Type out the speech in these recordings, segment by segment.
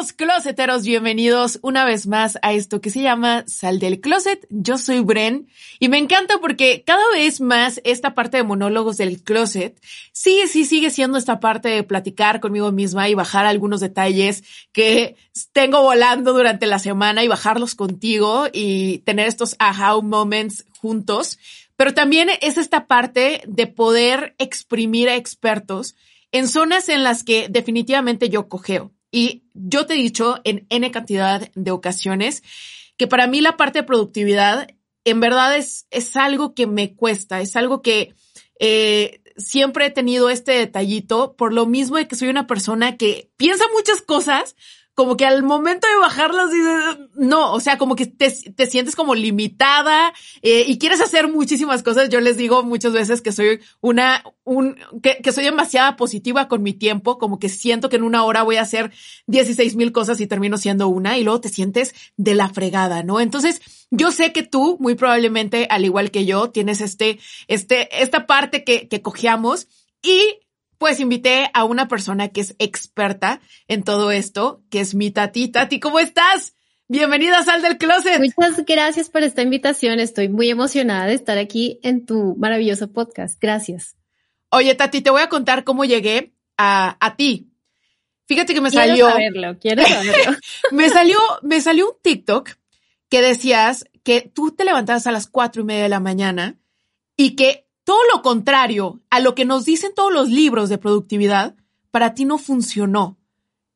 Closeteros, bienvenidos una vez más a esto que se llama Sal del Closet. Yo soy Bren y me encanta porque cada vez más esta parte de monólogos del closet sí, sí sigue siendo esta parte de platicar conmigo misma y bajar algunos detalles que tengo volando durante la semana y bajarlos contigo y tener estos aha moments juntos. Pero también es esta parte de poder exprimir a expertos en zonas en las que definitivamente yo cogeo. Y yo te he dicho en N cantidad de ocasiones que para mí la parte de productividad en verdad es, es algo que me cuesta, es algo que eh, siempre he tenido este detallito por lo mismo de que soy una persona que piensa muchas cosas, como que al momento de bajarlas dices, no, o sea, como que te, te sientes como limitada eh, y quieres hacer muchísimas cosas. Yo les digo muchas veces que soy una, un, que, que soy demasiada positiva con mi tiempo, como que siento que en una hora voy a hacer 16 mil cosas y termino siendo una y luego te sientes de la fregada, ¿no? Entonces, yo sé que tú, muy probablemente, al igual que yo, tienes este, este, esta parte que, que cojeamos y pues invité a una persona que es experta en todo esto, que es mi tati. Tati, ¿cómo estás? Bienvenida a Sal del Closet. Muchas gracias por esta invitación. Estoy muy emocionada de estar aquí en tu maravilloso podcast. Gracias. Oye, Tati, te voy a contar cómo llegué a, a ti. Fíjate que me quiero salió. Saberlo, quiero saberlo. me salió, me salió un TikTok que decías que tú te levantabas a las cuatro y media de la mañana y que todo lo contrario a lo que nos dicen todos los libros de productividad, para ti no funcionó.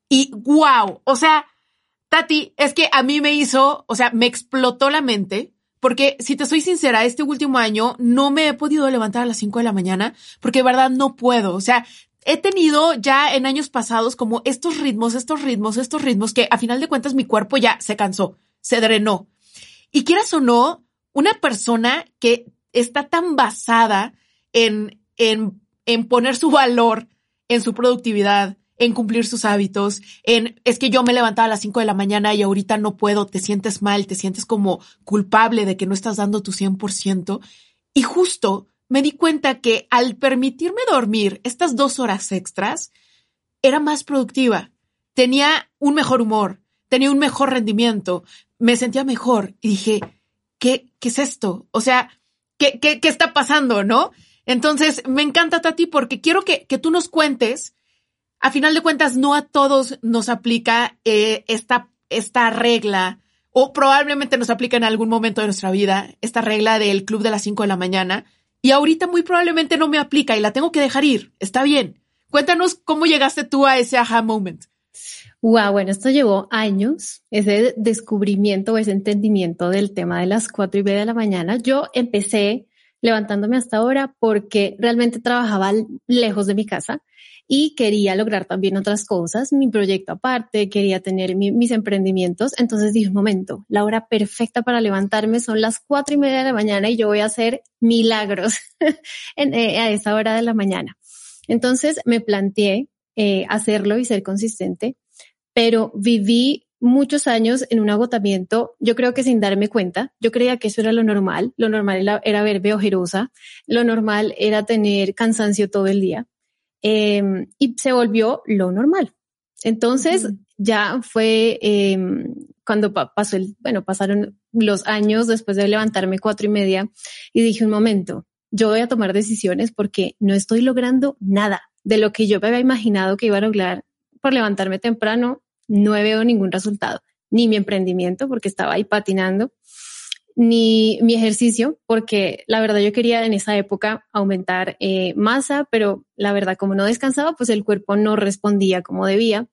Y wow, o sea, Tati, es que a mí me hizo, o sea, me explotó la mente, porque si te soy sincera, este último año no me he podido levantar a las 5 de la mañana, porque de verdad no puedo. O sea, he tenido ya en años pasados como estos ritmos, estos ritmos, estos ritmos que a final de cuentas mi cuerpo ya se cansó, se drenó. Y quieras o no, una persona que está tan basada en, en, en poner su valor en su productividad, en cumplir sus hábitos, en es que yo me levantaba a las 5 de la mañana y ahorita no puedo, te sientes mal, te sientes como culpable de que no estás dando tu 100%. Y justo me di cuenta que al permitirme dormir estas dos horas extras, era más productiva, tenía un mejor humor, tenía un mejor rendimiento, me sentía mejor y dije, ¿qué, qué es esto? O sea, ¿qué, qué, qué está pasando, no? Entonces, me encanta, Tati, porque quiero que, que tú nos cuentes, a final de cuentas, no a todos nos aplica eh, esta, esta regla, o probablemente nos aplica en algún momento de nuestra vida, esta regla del club de las 5 de la mañana, y ahorita muy probablemente no me aplica y la tengo que dejar ir. Está bien. Cuéntanos cómo llegaste tú a ese aha moment. Wow, bueno, esto llevó años, ese descubrimiento, ese entendimiento del tema de las cuatro y media de la mañana. Yo empecé levantándome hasta ahora porque realmente trabajaba lejos de mi casa y quería lograr también otras cosas, mi proyecto aparte, quería tener mis emprendimientos. Entonces dije, un momento, la hora perfecta para levantarme son las cuatro y media de la mañana y yo voy a hacer milagros eh, a esa hora de la mañana. Entonces me planteé eh, hacerlo y ser consistente, pero viví muchos años en un agotamiento, yo creo que sin darme cuenta, yo creía que eso era lo normal, lo normal era, verme ojerosa, lo normal era tener cansancio todo el día em, y se volvió lo normal. Entonces ya fue em, cuando pasó el, bueno, pasaron los años después de levantarme cuatro y media y dije un momento, yo voy a tomar decisiones porque no estoy logrando nada de lo que yo me había imaginado que iba a lograr por levantarme temprano no veo ningún resultado, ni mi emprendimiento porque estaba ahí patinando, ni mi ejercicio, porque la verdad yo quería en esa época aumentar eh, masa, pero la verdad como no descansaba, pues el cuerpo no respondía como debía.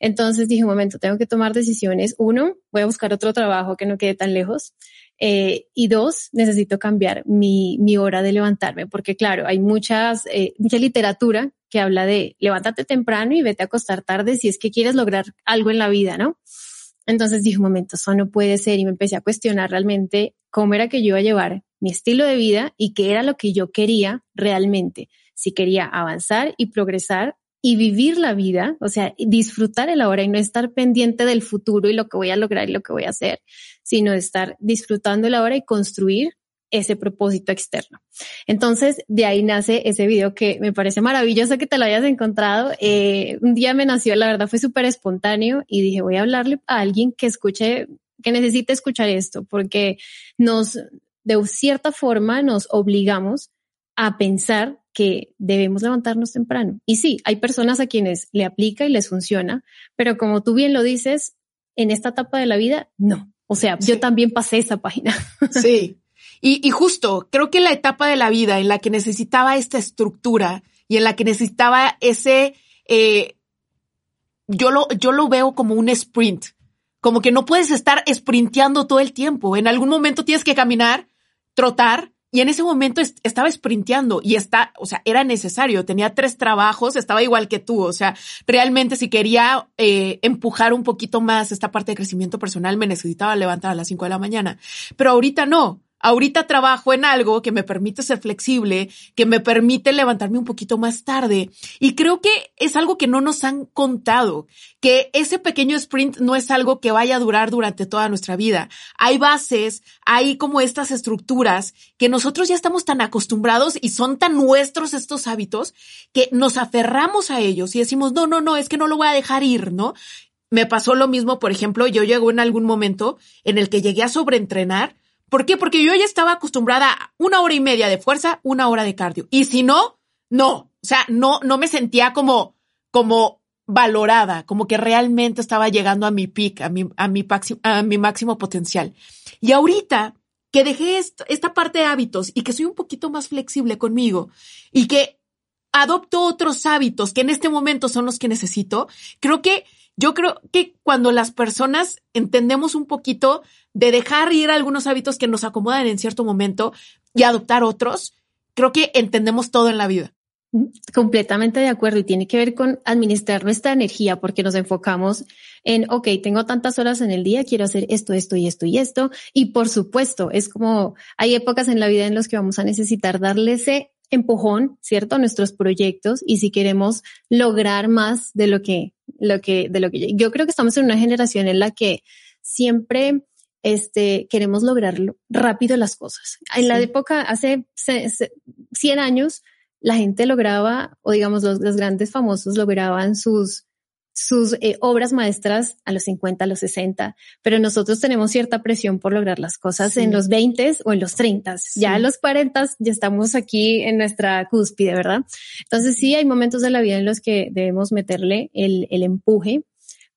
Entonces dije, un momento, tengo que tomar decisiones. Uno, voy a buscar otro trabajo que no quede tan lejos. Eh, y dos, necesito cambiar mi, mi hora de levantarme, porque claro, hay muchas, eh, mucha literatura que habla de levántate temprano y vete a acostar tarde si es que quieres lograr algo en la vida, ¿no? Entonces dije, un momento, eso no puede ser y me empecé a cuestionar realmente cómo era que yo iba a llevar mi estilo de vida y qué era lo que yo quería realmente, si quería avanzar y progresar y vivir la vida, o sea, disfrutar el ahora y no estar pendiente del futuro y lo que voy a lograr y lo que voy a hacer, sino estar disfrutando el ahora y construir ese propósito externo. Entonces, de ahí nace ese video que me parece maravilloso que te lo hayas encontrado. Eh, un día me nació, la verdad fue súper espontáneo y dije, voy a hablarle a alguien que escuche, que necesite escuchar esto, porque nos, de cierta forma, nos obligamos a pensar que debemos levantarnos temprano. Y sí, hay personas a quienes le aplica y les funciona, pero como tú bien lo dices, en esta etapa de la vida, no. O sea, yo también pasé esa página. Sí. Y, justo, creo que la etapa de la vida en la que necesitaba esta estructura y en la que necesitaba ese, eh, yo lo, yo lo veo como un sprint, como que no puedes estar sprinteando todo el tiempo. En algún momento tienes que caminar, trotar, y en ese momento estaba sprinteando y está, o sea, era necesario. Tenía tres trabajos, estaba igual que tú. O sea, realmente si quería eh, empujar un poquito más esta parte de crecimiento personal, me necesitaba levantar a las cinco de la mañana. Pero ahorita no. Ahorita trabajo en algo que me permite ser flexible, que me permite levantarme un poquito más tarde. Y creo que es algo que no nos han contado, que ese pequeño sprint no es algo que vaya a durar durante toda nuestra vida. Hay bases, hay como estas estructuras que nosotros ya estamos tan acostumbrados y son tan nuestros estos hábitos que nos aferramos a ellos y decimos, no, no, no, es que no lo voy a dejar ir, ¿no? Me pasó lo mismo, por ejemplo, yo llegó en algún momento en el que llegué a sobreentrenar ¿Por qué? Porque yo ya estaba acostumbrada a una hora y media de fuerza, una hora de cardio. Y si no, no. O sea, no, no me sentía como, como valorada, como que realmente estaba llegando a mi peak, a mi, a mi, a mi máximo potencial. Y ahorita que dejé esta parte de hábitos y que soy un poquito más flexible conmigo y que adopto otros hábitos que en este momento son los que necesito, creo que yo creo que cuando las personas entendemos un poquito de dejar ir algunos hábitos que nos acomodan en cierto momento y adoptar otros, creo que entendemos todo en la vida. Completamente de acuerdo y tiene que ver con administrar nuestra energía porque nos enfocamos en, ok, tengo tantas horas en el día, quiero hacer esto, esto y esto y esto. Y por supuesto, es como hay épocas en la vida en las que vamos a necesitar darle ese empujón, ¿cierto? A nuestros proyectos y si queremos lograr más de lo que, lo que, de lo que yo creo que estamos en una generación en la que siempre este, queremos lograr rápido las cosas. En la época, hace 100 años, la gente lograba, o digamos los, los grandes famosos lograban sus sus eh, obras maestras a los 50, a los 60, pero nosotros tenemos cierta presión por lograr las cosas en los 20 o en los 30. Ya a los 40 ya estamos aquí en nuestra cúspide, ¿verdad? Entonces sí hay momentos de la vida en los que debemos meterle el, el empuje,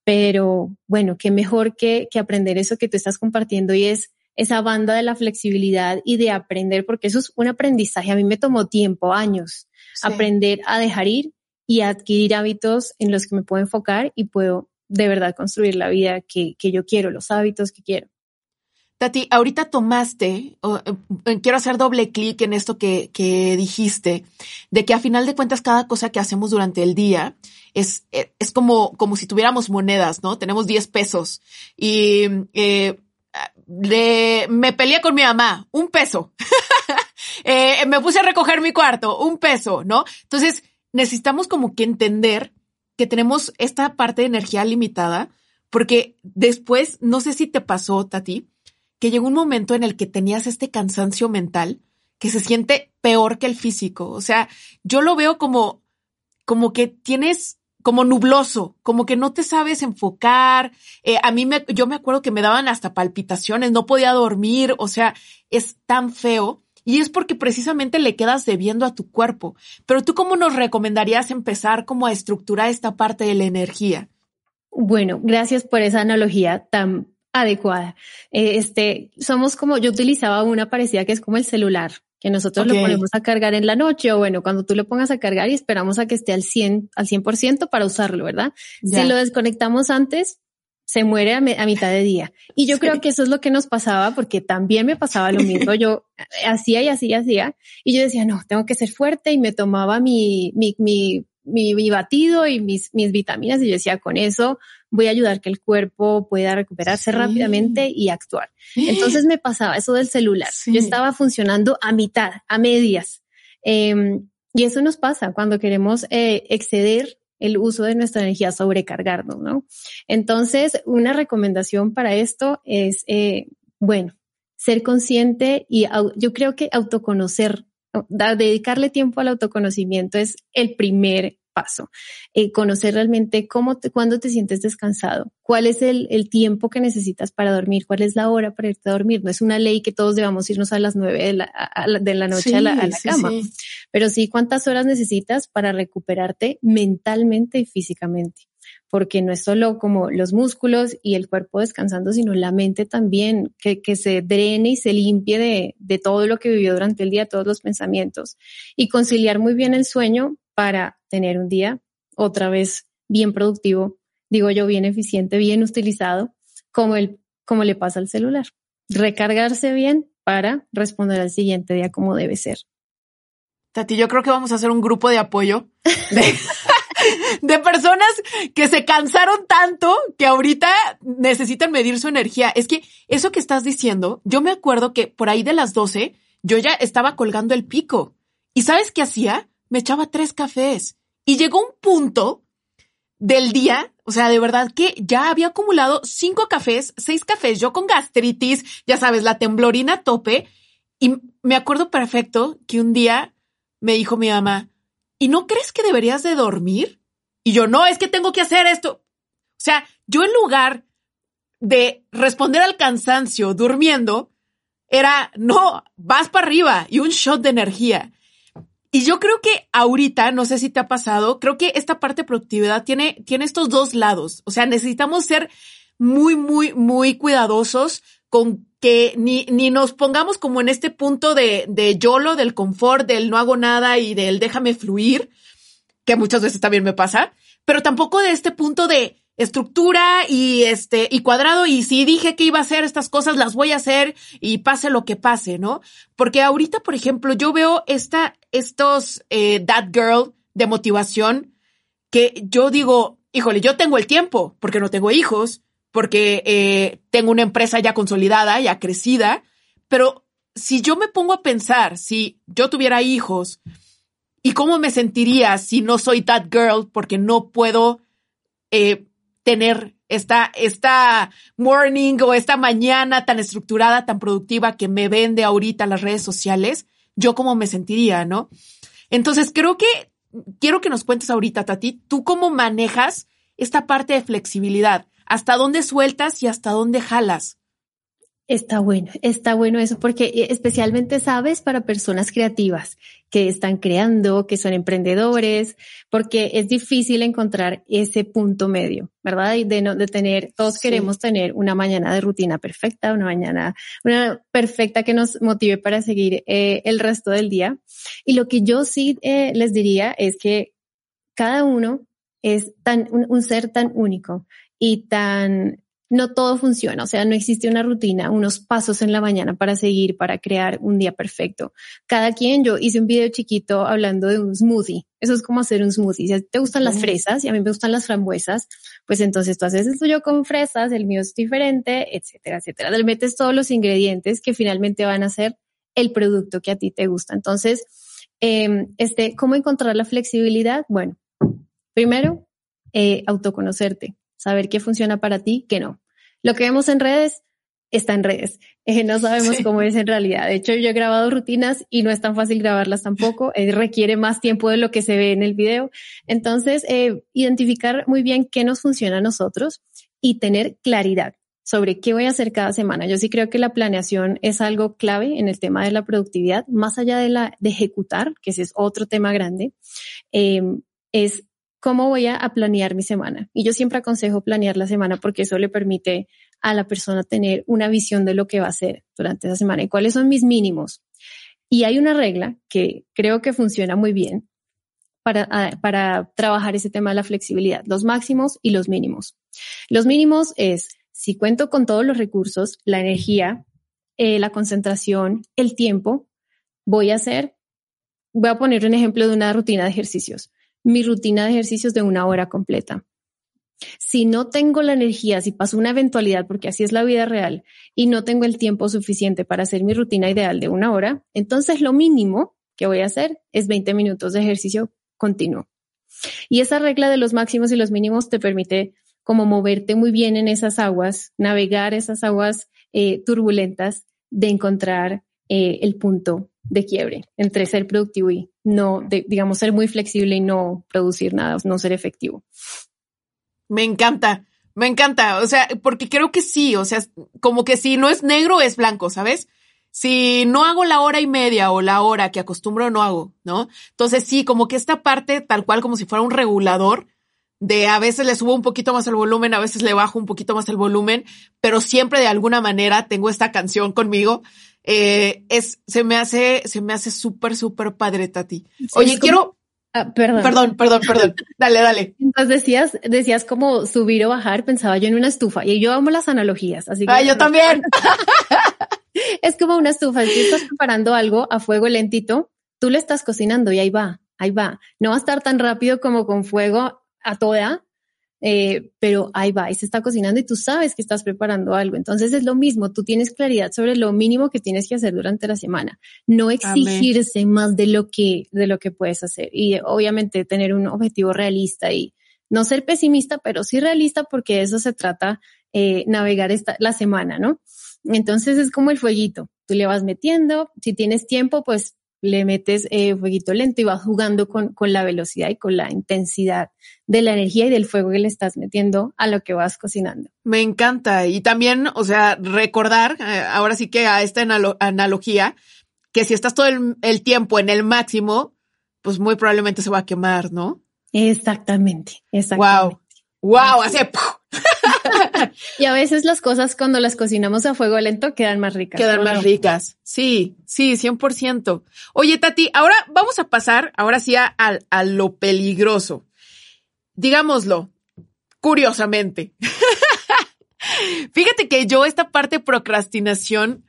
pero bueno, qué mejor que, que aprender eso que tú estás compartiendo y es esa banda de la flexibilidad y de aprender, porque eso es un aprendizaje. A mí me tomó tiempo, años, aprender a dejar ir y adquirir hábitos en los que me puedo enfocar y puedo de verdad construir la vida que, yo quiero, los hábitos que quiero. Tati, ahorita tomaste, eh, quiero hacer doble clic en esto que, dijiste, de que a final de cuentas cada cosa que hacemos durante el día es, eh, es como, como si tuviéramos monedas, ¿no? Tenemos 10 pesos y eh, me peleé con mi mamá, un peso. me puse a recoger mi cuarto, un peso, ¿no? Entonces, necesitamos como que entender que tenemos esta parte de energía limitada, porque después, no sé si te pasó, Tati, que llegó un momento en el que tenías este cansancio mental que se siente peor que el físico. O sea, yo lo veo como, como que tienes como nubloso, como que no te sabes enfocar. Eh, a mí me, yo me acuerdo que me daban hasta palpitaciones, no podía dormir, o sea, es tan feo. Y es porque precisamente le quedas debiendo a tu cuerpo. Pero tú cómo nos recomendarías empezar como a estructurar esta parte de la energía? Bueno, gracias por esa analogía tan adecuada. Eh, este, somos como, yo utilizaba una parecida que es como el celular, que nosotros lo ponemos a cargar en la noche o bueno, cuando tú lo pongas a cargar y esperamos a que esté al 100, al 100% para usarlo, ¿verdad? Si lo desconectamos antes, se muere a, mitad de día. Y yo creo que eso es lo que nos pasaba, porque también me pasaba lo mismo. Yo hacía y hacía y hacía. Y yo decía, no, tengo que ser fuerte y me tomaba mi, mi, mi, mi, batido y mis, mis vitaminas. Y yo decía, con eso voy a ayudar que el cuerpo pueda recuperarse rápidamente y actuar. Entonces me pasaba eso del celular. Yo estaba funcionando a mitad, a medias. Em, y eso nos pasa cuando queremos eh, exceder el uso de nuestra energía sobrecargarnos, ¿no? Entonces, una recomendación para esto es, eh, bueno, ser consciente y yo creo que autoconocer, dedicarle tiempo al autoconocimiento es el primer paso. Eh, conocer realmente cómo, te, cuándo te sientes descansado, cuál es el, el, tiempo que necesitas para dormir, cuál es la hora para irte a dormir. No es una ley que todos debamos irnos a las nueve de la, de la noche a la, a la cama, pero sí cuántas horas necesitas para recuperarte mentalmente y físicamente porque no es solo como los músculos y el cuerpo descansando, sino la mente también, que, que se drene y se limpie de, de, todo lo que vivió durante el día, todos los pensamientos. Y conciliar muy bien el sueño para tener un día otra vez bien productivo, digo yo, bien eficiente, bien utilizado, como, el, como le pasa al celular. Recargarse bien para responder al siguiente día como debe ser. Tati, yo creo que vamos a hacer un grupo de apoyo de, de personas que se cansaron tanto que ahorita necesitan medir su energía. Es que eso que estás diciendo, yo me acuerdo que por ahí de las 12 yo ya estaba colgando el pico. ¿Y sabes qué hacía? Me echaba tres cafés y llegó un punto del día, o sea, de verdad que ya había acumulado cinco cafés, seis cafés, yo con gastritis, ya sabes, la temblorina a tope. Y me acuerdo perfecto que un día me dijo mi mamá, ¿y no crees que deberías de dormir? Y yo, no, es que tengo que hacer esto. O sea, yo en lugar de responder al cansancio durmiendo, era, no, vas para arriba y un shot de energía. Y yo creo que ahorita, no sé si te ha pasado, creo que esta parte de productividad tiene, tiene estos dos lados. O sea, necesitamos ser muy, muy, muy cuidadosos con que ni, ni nos pongamos como en este punto de, de YOLO, del confort, del no hago nada y del déjame fluir, que muchas veces también me pasa, pero tampoco de este punto de estructura y este y cuadrado y si dije que iba a hacer estas cosas las voy a hacer y pase lo que pase, ¿no? Porque ahorita, por ejemplo, yo veo esta estos eh, that girl de motivación que yo digo, híjole, yo tengo el tiempo porque no tengo hijos, porque eh, tengo una empresa ya consolidada, ya crecida, pero si yo me pongo a pensar, si yo tuviera hijos y cómo me sentiría si no soy that girl porque no puedo eh, tener esta, esta morning o esta mañana tan estructurada, tan productiva que me vende ahorita las redes sociales, yo cómo me sentiría, ¿no? Entonces creo que quiero que nos cuentes ahorita, Tati, tú cómo manejas esta parte de flexibilidad, hasta dónde sueltas y hasta dónde jalas. Está bueno, está bueno eso porque eh, especialmente sabes para personas creativas que están creando, que son emprendedores, porque es difícil encontrar ese punto medio, ¿verdad? Y de no, de tener, todos queremos tener una mañana de rutina perfecta, una mañana, una perfecta que nos motive para seguir eh, el resto del día. Y lo que yo sí eh, les diría es que cada uno es tan, un ser tan único y tan no todo funciona, o sea, no existe una rutina, unos pasos en la mañana para seguir, para crear un día perfecto. Cada quien, yo hice un video chiquito hablando de un smoothie. Eso es como hacer un smoothie. Si te gustan las fresas y a mí me gustan las frambuesas, pues entonces tú haces el tuyo con fresas, el mío es diferente, etcétera, etcétera. Le metes todos los ingredientes que finalmente van a ser el producto que a ti te gusta. Entonces, eh, este, ¿cómo encontrar la flexibilidad? Bueno, primero, eh, autoconocerte saber qué funciona para ti, qué no. Lo que vemos en redes está en redes. Eh, no sabemos cómo es en realidad. De hecho, yo he grabado rutinas y no es tan fácil grabarlas tampoco. Eh, requiere más tiempo de lo que se ve en el video. Entonces, eh, identificar muy bien qué nos funciona a nosotros y tener claridad sobre qué voy a hacer cada semana. Yo sí creo que la planeación es algo clave en el tema de la productividad, más allá de la de ejecutar, que ese es otro tema grande, es ¿cómo voy a, planear mi semana? Y yo siempre aconsejo planear la semana porque eso le permite a la persona tener una visión de lo que va a hacer durante esa semana y cuáles son mis mínimos. Y hay una regla que creo que funciona muy bien para, ah, para trabajar ese tema de la flexibilidad, los máximos y los mínimos. Los mínimos es, si cuento con todos los recursos, la energía, eh, la concentración, el tiempo, voy a hacer, voy a poner un ejemplo de una rutina de ejercicios mi rutina de ejercicios de una hora completa. Si no tengo la energía, si paso una eventualidad, porque así es la vida real, y no tengo el tiempo suficiente para hacer mi rutina ideal de una hora, entonces lo mínimo que voy a hacer es 20 minutos de ejercicio continuo. Y esa regla de los máximos y los mínimos te permite como moverte muy bien en esas aguas, navegar esas aguas eh, turbulentas de encontrar eh, el punto de quiebre entre ser productivo y no, digamos, ser muy flexible y no producir nada, no ser efectivo. Me encanta, me encanta, o sea, porque creo que sí, o sea, como que si no es negro es blanco, ¿sabes? Si no hago la hora y media o la hora que acostumbro, no hago, ¿no? Entonces sí, como que esta parte, tal cual como si fuera un regulador, de a veces le subo un poquito más el volumen, a veces le bajo un poquito más el volumen, pero siempre de alguna manera tengo esta canción conmigo. Eh, es, se me hace, se me hace súper, súper padre, Tati. Oye, quiero, Ah, perdón. Perdón, perdón, perdón. Dale, dale. Entonces decías, decías como subir o bajar, pensaba yo en una estufa y yo amo las analogías, así que. Ah, yo también. es como una estufa. Si estás preparando algo a fuego lentito, tú le estás cocinando y ahí va, ahí va. No va a estar tan rápido como con fuego a toda, eh, pero ahí va, y se está cocinando y tú sabes que estás preparando algo. Entonces es lo mismo, tú tienes claridad sobre lo mínimo que tienes que hacer durante la semana, no exigirse más de lo que, de lo que puedes hacer y obviamente tener un objetivo realista y no ser pesimista, pero sí realista porque de eso se trata eh, navegar esta, la semana, ¿no? Entonces es como el fueguito, tú le vas metiendo, si tienes tiempo, pues le metes eh, fueguito lento y vas jugando con, con, la velocidad y con la intensidad de la energía y del fuego que le estás metiendo a lo que vas cocinando. Me encanta. Y también, o sea, recordar, eh, ahora sí que a esta analogía, que si estás todo el, el, tiempo en el máximo, pues muy probablemente se va a quemar, ¿no? Exactamente, exactamente. Wow, wow, hace... y a veces las cosas cuando las cocinamos a fuego lento quedan más ricas. Quedan más ricas. Sí, sí, 100%. Oye, Tati, ahora vamos a pasar, ahora sí, a, a lo peligroso. Digámoslo, curiosamente. Fíjate que yo esta parte de procrastinación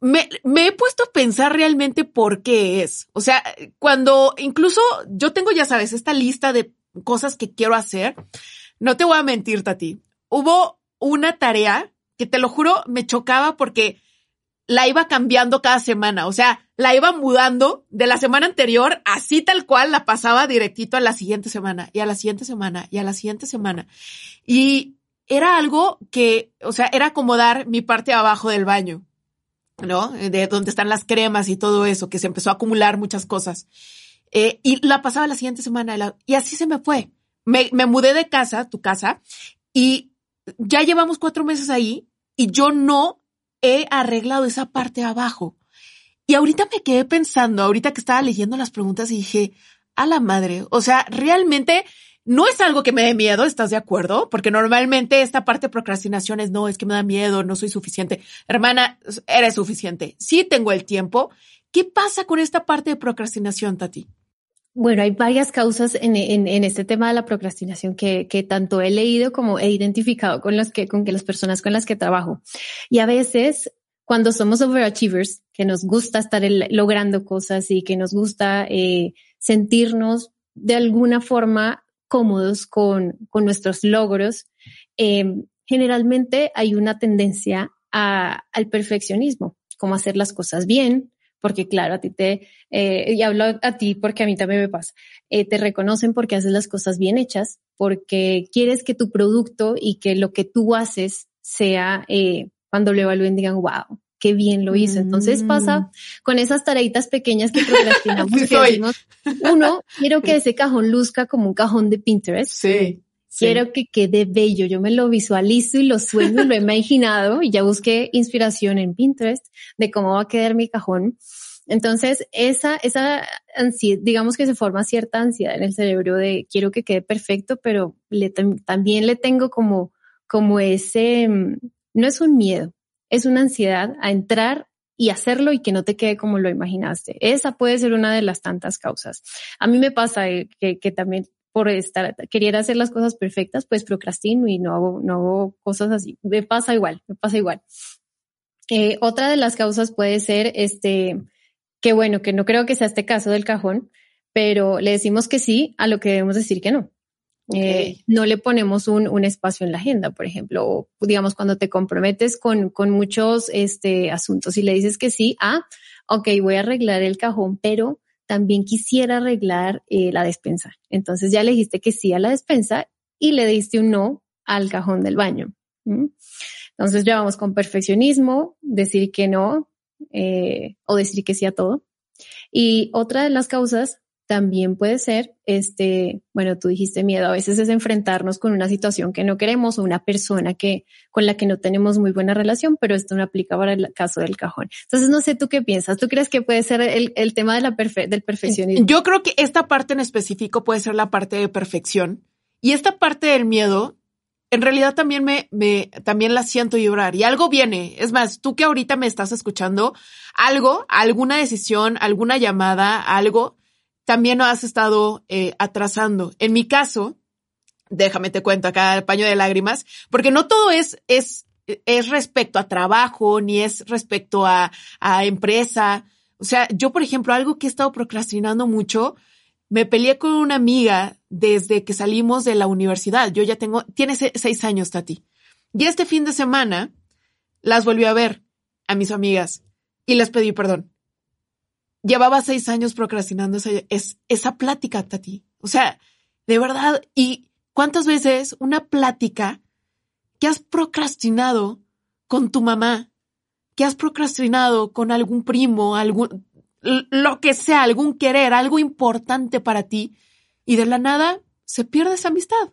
me, me, he puesto a pensar realmente por qué es. O sea, cuando incluso yo tengo, ya sabes, esta lista de cosas que quiero hacer no te voy a mentir, Tati. Hubo una tarea que te lo juro me chocaba porque la iba cambiando cada semana. O sea, la iba mudando de la semana anterior, así tal cual la pasaba directito a la siguiente semana y a la siguiente semana y a la siguiente semana. Y era algo que, o sea, era acomodar mi parte abajo del baño, ¿no? De donde están las cremas y todo eso, que se empezó a acumular muchas cosas. Eh, y la pasaba la siguiente semana y así se me fue me, me mudé de casa, tu casa, y ya llevamos cuatro meses ahí y yo no he arreglado esa parte abajo. Y ahorita me quedé pensando, ahorita que estaba leyendo las preguntas y dije, a la madre, o sea, realmente no es algo que me dé miedo, ¿estás de acuerdo? Porque normalmente esta parte de procrastinación es, no, es que me da miedo, no soy suficiente. Hermana, eres suficiente. Sí tengo el tiempo. ¿Qué pasa con esta parte de procrastinación, Tati? Bueno, hay varias causas en, este tema de la procrastinación que, tanto he leído como he identificado con las que, con que las personas con las que trabajo. Y a veces, cuando somos overachievers, que nos gusta estar logrando cosas y que nos gusta eh, sentirnos de alguna forma cómodos con, nuestros logros, eh, generalmente hay una tendencia al perfeccionismo, como hacer las cosas bien, porque claro, a ti te, eh, y hablo a ti porque a mí también me pasa, eh, te reconocen porque haces las cosas bien hechas, porque quieres que tu producto y que lo que tú haces sea, eh, cuando lo evalúen digan, wow, qué bien lo hizo. Entonces pasa mm. con esas tareitas pequeñas que procrastinamos que decimos, uno, quiero que ese cajón luzca como un cajón de Pinterest. Sí. Quiero que quede bello. Yo me lo visualizo y lo sueño y lo he imaginado y ya busqué inspiración en Pinterest de cómo va a quedar mi cajón. Entonces, esa, esa ansiedad, digamos que se forma cierta ansiedad en el cerebro de quiero que quede perfecto, pero le, también le tengo como, como ese, mm, no es un miedo, es una ansiedad a entrar y hacerlo y que no te quede como lo imaginaste. Esa puede ser una de las tantas causas. A mí me pasa eh, que, que también por estar, querer hacer las cosas perfectas, pues procrastino y no hago, no hago cosas así. Me pasa igual, me pasa igual. Eh, otra de las causas puede ser, este, que bueno, que no creo que sea este caso del cajón, pero le decimos que sí a lo que debemos decir que no. Eh, no le ponemos un, un, espacio en la agenda, por ejemplo, o digamos cuando te comprometes con, con muchos este, asuntos y le dices que sí, ah, ok, voy a arreglar el cajón, pero también quisiera arreglar eh, la despensa. Entonces ya le dijiste que sí a la despensa y le diste un no al cajón del baño. Entonces ya vamos con perfeccionismo, decir que no eh, o decir que sí a todo. Y otra de las causas también puede ser, este, bueno, tú dijiste miedo, a veces es enfrentarnos con una situación que no queremos o una persona que, con la que no tenemos muy buena relación, pero esto no aplica para el caso del cajón. Entonces, no sé, ¿tú qué piensas? ¿Tú crees que puede ser el, el tema de la del perfeccionismo? Yo creo que esta parte en específico puede ser la parte de perfección y esta parte del miedo, en realidad también me, me, también la siento llorar y algo viene. Es más, tú que ahorita me estás escuchando, algo, alguna decisión, alguna llamada, algo, también has estado eh, atrasando. En mi caso, déjame te cuento acá el paño de lágrimas, porque no todo es, es, es respecto a trabajo, ni es respecto a, a empresa. O sea, yo, por ejemplo, algo que he estado procrastinando mucho, me peleé con una amiga desde que salimos de la universidad. Yo ya tengo, tiene seis años, Tati. Y este fin de semana las volví a ver a mis amigas y les pedí perdón llevaba seis años procrastinando esa, es, esa plática, Tati. O sea, de verdad, ¿y cuántas veces una plática que has procrastinado con tu mamá, que has procrastinado con algún primo, algún, lo que sea, algún querer, algo importante para ti, y de la nada se pierde esa amistad?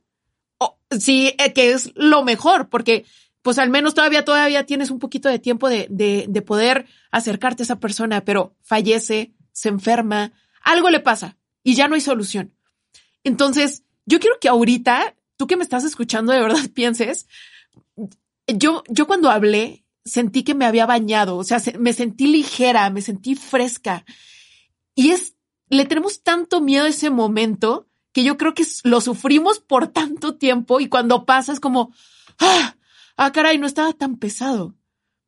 Sí, eh, que es lo mejor, porque pues al menos todavía, todavía tienes un poquito de tiempo de, de, de poder acercarte a esa persona, pero fallece, se enferma, algo le pasa y ya no hay solución. Entonces, yo quiero que ahorita, tú que me estás escuchando, de verdad pienses, yo, yo cuando hablé, sentí que me había bañado, o sea, me sentí ligera, me sentí fresca. Y es, le tenemos tanto miedo a ese momento que yo creo que lo sufrimos por tanto tiempo y cuando pasa es como, ah, ah, caray, no estaba tan pesado.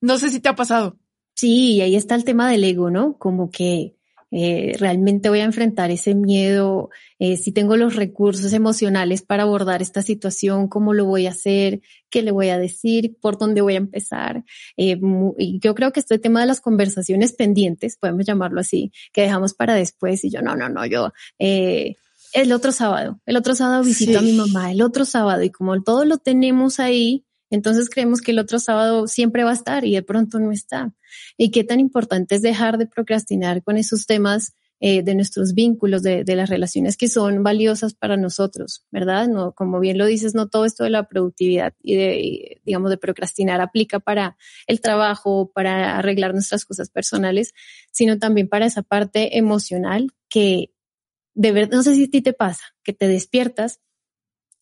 No sé si te ha pasado. Sí, ahí está el tema del ego, ¿no? Como que eh, realmente voy a enfrentar ese miedo, eh, si tengo los recursos emocionales para abordar esta situación, cómo lo voy a hacer, qué le voy a decir, por dónde voy a empezar. Eh, y yo creo que este tema de las conversaciones pendientes, podemos llamarlo así, que dejamos para después y yo, no, no, no, yo, eh, el otro sábado, el otro sábado visito a mi mamá, el otro sábado y como todo lo tenemos ahí, entonces creemos que el otro sábado siempre va a estar y de pronto no está. Y qué tan importante es dejar de procrastinar con esos temas eh, de nuestros vínculos, de, las relaciones que son valiosas para nosotros, ¿verdad? No, como bien lo dices, no todo esto de la productividad y de, digamos, de procrastinar aplica para el trabajo, para arreglar nuestras cosas personales, sino también para esa parte emocional que de verdad, no sé si a ti te pasa, que te despiertas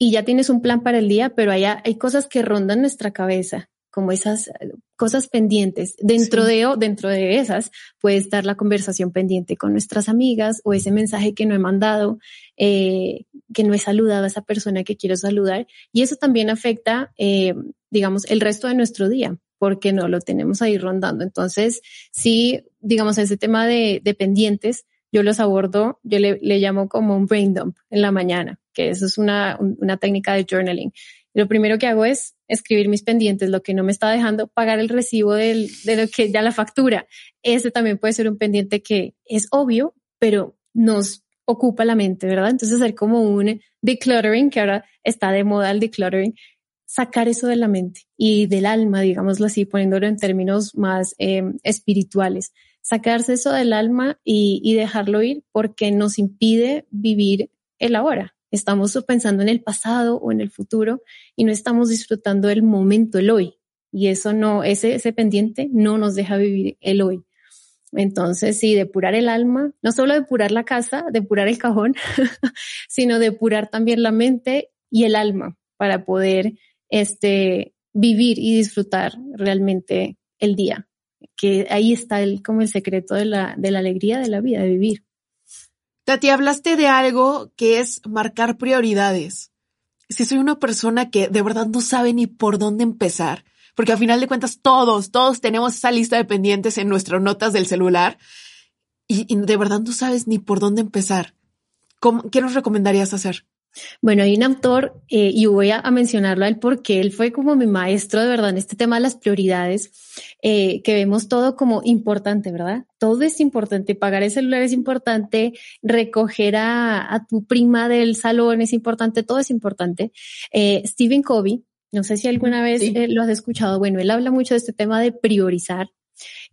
y ya tienes un plan para el día, pero hay, hay cosas que rondan nuestra cabeza, como esas eh, cosas pendientes. Dentro de dentro de esas puede estar la conversación pendiente con nuestras amigas o ese mensaje que no he mandado, eh, que no he saludado a esa persona que quiero saludar. Y eso también afecta, eh, digamos, el resto de nuestro día porque no lo tenemos ahí rondando. Entonces, sí, digamos, ese tema de, de pendientes, yo los abordo, yo le, le llamo como un brain dump en la mañana que eso es una, una técnica de journaling. lo primero que hago es escribir mis pendientes, lo que no me está dejando pagar el recibo del, de lo que ya la factura. Ese también puede ser un pendiente que es obvio, pero nos ocupa la mente, ¿verdad? Entonces hacer como un decluttering, que ahora está de moda el decluttering, sacar eso de la mente y del alma, digámoslo así, poniéndolo en términos más eh, espirituales. Sacarse eso del alma y, y dejarlo ir porque nos impide vivir el ahora. Estamos pensando en el pasado o en el futuro y no estamos disfrutando del momento, el hoy. Y eso no, ese, ese pendiente no nos deja vivir el hoy. Entonces, sí, depurar el alma, no solo depurar la casa, depurar el cajón, sino depurar también la mente y el alma para poder este, vivir y disfrutar realmente el día. Que ahí está el, como el secreto de la, de la alegría de la vida, de vivir. Tati, hablaste de algo que es marcar prioridades. Si soy una persona que de verdad no sabe ni por dónde empezar, porque al final de cuentas todos, todos tenemos esa lista de pendientes en nuestras notas del celular y, de verdad no sabes ni por dónde empezar. ¿Qué nos recomendarías hacer? Bueno, hay un autor, eh, y voy a, mencionarlo a él porque él fue como mi maestro de verdad en este tema de las prioridades, eh, que vemos todo como importante, ¿verdad? Todo es importante, pagar el celular es importante, recoger a, tu prima del salón es importante, todo es importante. Eh, Stephen Covey, no sé si alguna vez lo has escuchado, bueno, él habla mucho de este tema de priorizar.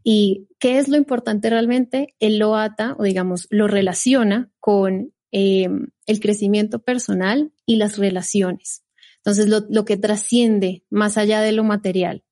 ¿Y qué es lo importante realmente? Él lo ata o digamos lo relaciona con Em, el crecimiento personal y las relaciones. Entonces, lo, lo que trasciende más allá de lo material.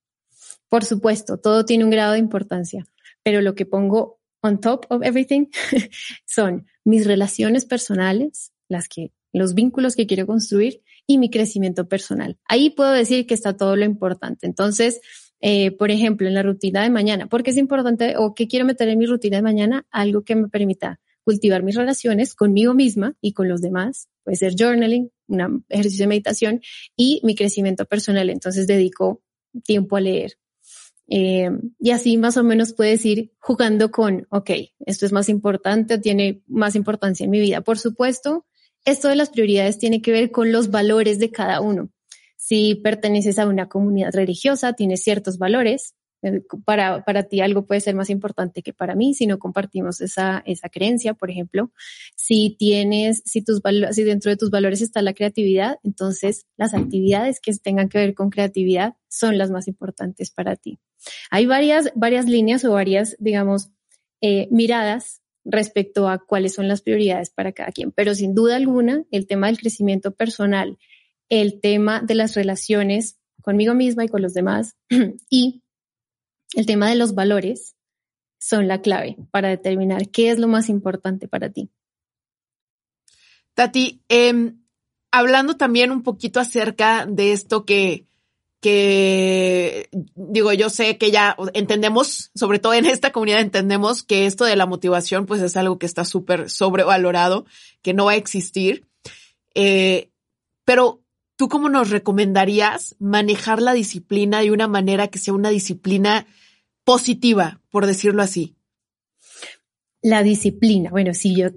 Por supuesto, todo tiene un grado de importancia, pero lo que pongo on top of everything son mis relaciones personales, las que, los vínculos que quiero construir y mi crecimiento personal. Ahí puedo decir que está todo lo importante. Entonces, eh, por ejemplo, en la rutina de mañana, ¿por qué es importante o qué quiero meter en mi rutina de mañana? Algo que me permita cultivar mis relaciones conmigo misma y con los demás. Puede ser journaling, un ejercicio de meditación y mi crecimiento personal. Entonces dedico tiempo a leer. Eh, y así más o menos puedes ir jugando con, ok, esto es más importante, tiene más importancia en mi vida. Por supuesto, esto de las prioridades tiene que ver con los valores de cada uno. Si perteneces a una comunidad religiosa, tienes ciertos valores, para, para ti algo puede ser más importante que para mí si no compartimos esa, esa creencia, por ejemplo. Si tienes, si tus si dentro de tus valores está la creatividad, entonces las actividades que tengan que ver con creatividad son las más importantes para ti. Hay varias, varias líneas o varias, digamos, eh, miradas respecto a cuáles son las prioridades para cada quien, pero sin duda alguna, el tema del crecimiento personal, el tema de las relaciones conmigo misma y con los demás y el tema de los valores son la clave para determinar qué es lo más importante para ti. Tati, em, hablando también un poquito acerca de esto que, digo, yo sé que ya entendemos, sobre todo en esta comunidad entendemos que esto de la motivación pues es algo que está súper sobrevalorado, que no va a existir. Eh, pero ¿tú cómo nos recomendarías manejar la disciplina de una manera que sea una disciplina positiva, por decirlo así? La disciplina. Bueno, sí, yo,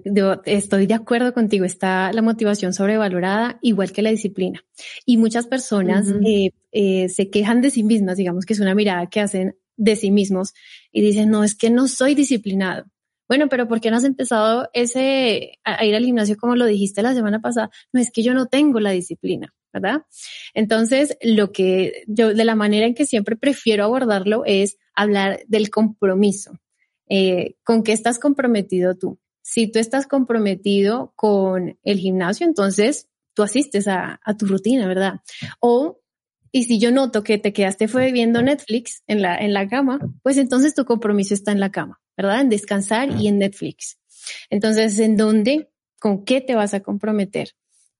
estoy de acuerdo contigo. Está la motivación sobrevalorada, igual que la disciplina. Y muchas personas eh, eh, se quejan de sí mismas, digamos que es una mirada que hacen de sí mismos y dicen, no, es que no soy disciplinado. Bueno, pero ¿por qué no has empezado ese, a ir al gimnasio como lo dijiste la semana pasada? No, es que yo no tengo la disciplina. ¿Verdad? Entonces, lo que yo, de la manera en que siempre prefiero abordarlo es hablar del compromiso. Eh, ¿Con qué estás comprometido tú? Si tú estás comprometido con el gimnasio, entonces tú asistes a, tu rutina, ¿verdad? O, y si yo noto que te quedaste fue viendo Netflix en la, en la cama, pues entonces tu compromiso está en la cama, ¿verdad? En descansar y en Netflix. Entonces, ¿en dónde? ¿Con qué te vas a comprometer?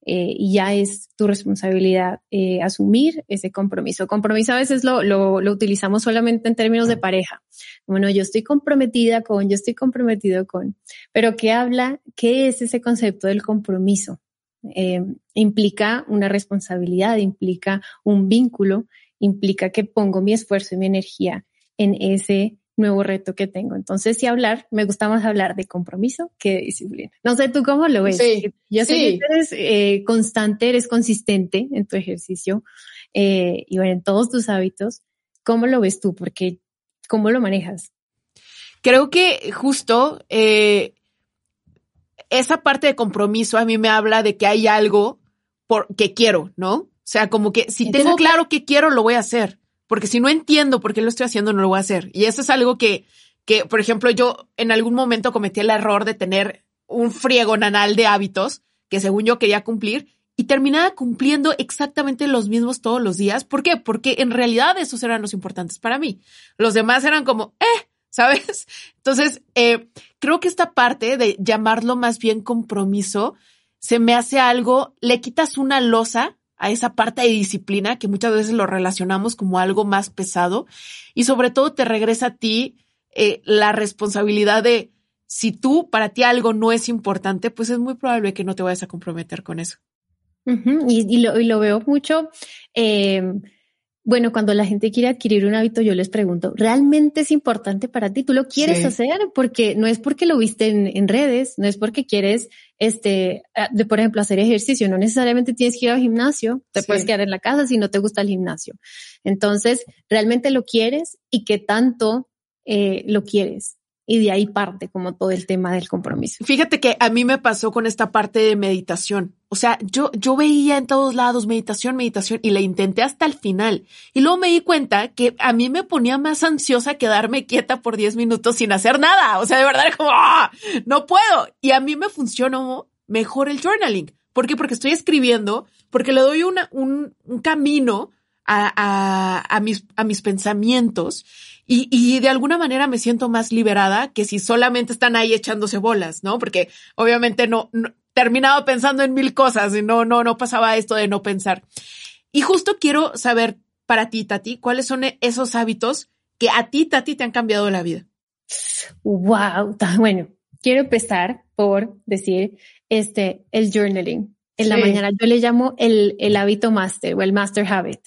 Eh, y ya es tu responsabilidad eh, asumir ese compromiso. Compromiso a veces lo, lo, lo, utilizamos solamente en términos de pareja. Bueno, yo estoy comprometida con, yo estoy comprometido con, pero ¿qué habla? ¿Qué es ese concepto del compromiso? Eh, implica una responsabilidad, implica un vínculo, implica que pongo mi esfuerzo y mi energía en ese nuevo reto que tengo. Entonces, si hablar, me gusta más hablar de compromiso que de disciplina. No sé tú cómo lo ves. Sí, Yo sé que eres eh, constante, eres consistente en tu ejercicio eh, y bueno, en todos tus hábitos. ¿Cómo lo ves tú? Porque, ¿cómo lo manejas? Creo que justo eh, esa parte de compromiso a mí me habla de que hay algo por, que quiero, ¿no? O sea, como que si tengo claro que quiero, lo voy a hacer porque si no entiendo por qué lo estoy haciendo, no lo voy a hacer. Y eso es algo que, que, por ejemplo, yo en algún momento cometí el error de tener un friego nanal de hábitos que según yo quería cumplir y terminaba cumpliendo exactamente los mismos todos los días. ¿Por qué? Porque en realidad esos eran los importantes para mí. Los demás eran como, eh, ¿sabes? Entonces, eh, creo que esta parte de llamarlo más bien compromiso se me hace algo, le quitas una losa a esa parte de disciplina que muchas veces lo relacionamos como algo más pesado y sobre todo te regresa a ti eh, la responsabilidad de si tú para ti algo no es importante, pues es muy probable que no te vayas a comprometer con eso. y, lo, y, lo, veo mucho. Eh, bueno, cuando la gente quiere adquirir un hábito, yo les pregunto, ¿realmente es importante para ti? ¿Tú lo quieres hacer? Porque no es porque lo viste en, redes, no es porque quieres este, ah, de por ejemplo, hacer ejercicio. No necesariamente tienes que ir al gimnasio, te puedes quedar en la casa si no te gusta el gimnasio. Entonces, realmente lo quieres y qué tanto eh, lo quieres y de ahí parte como todo el tema del compromiso. Fíjate que a mí me pasó con esta parte de meditación. O sea, yo, yo veía en todos lados meditación, meditación y la intenté hasta el final. Y luego me di cuenta que a mí me ponía más ansiosa quedarme quieta por 10 minutos sin hacer nada. O sea, de verdad como, ¡ah! no puedo. Y a mí me funcionó mejor el journaling. ¿Por qué? Porque estoy escribiendo, porque le doy una, un, un camino a, a, a, mis, a mis pensamientos y, y, de alguna manera me siento más liberada que si solamente están ahí echándose bolas, ¿no? Porque obviamente no, no terminaba pensando en mil cosas y no, no, no pasaba esto de no pensar. Y justo quiero saber para ti, Tati, cuáles son esos hábitos que a ti, Tati, te han cambiado la vida. Wow, bueno, quiero empezar por decir este, el journaling. En la mañana yo le llamo el, el hábito master o el master habit,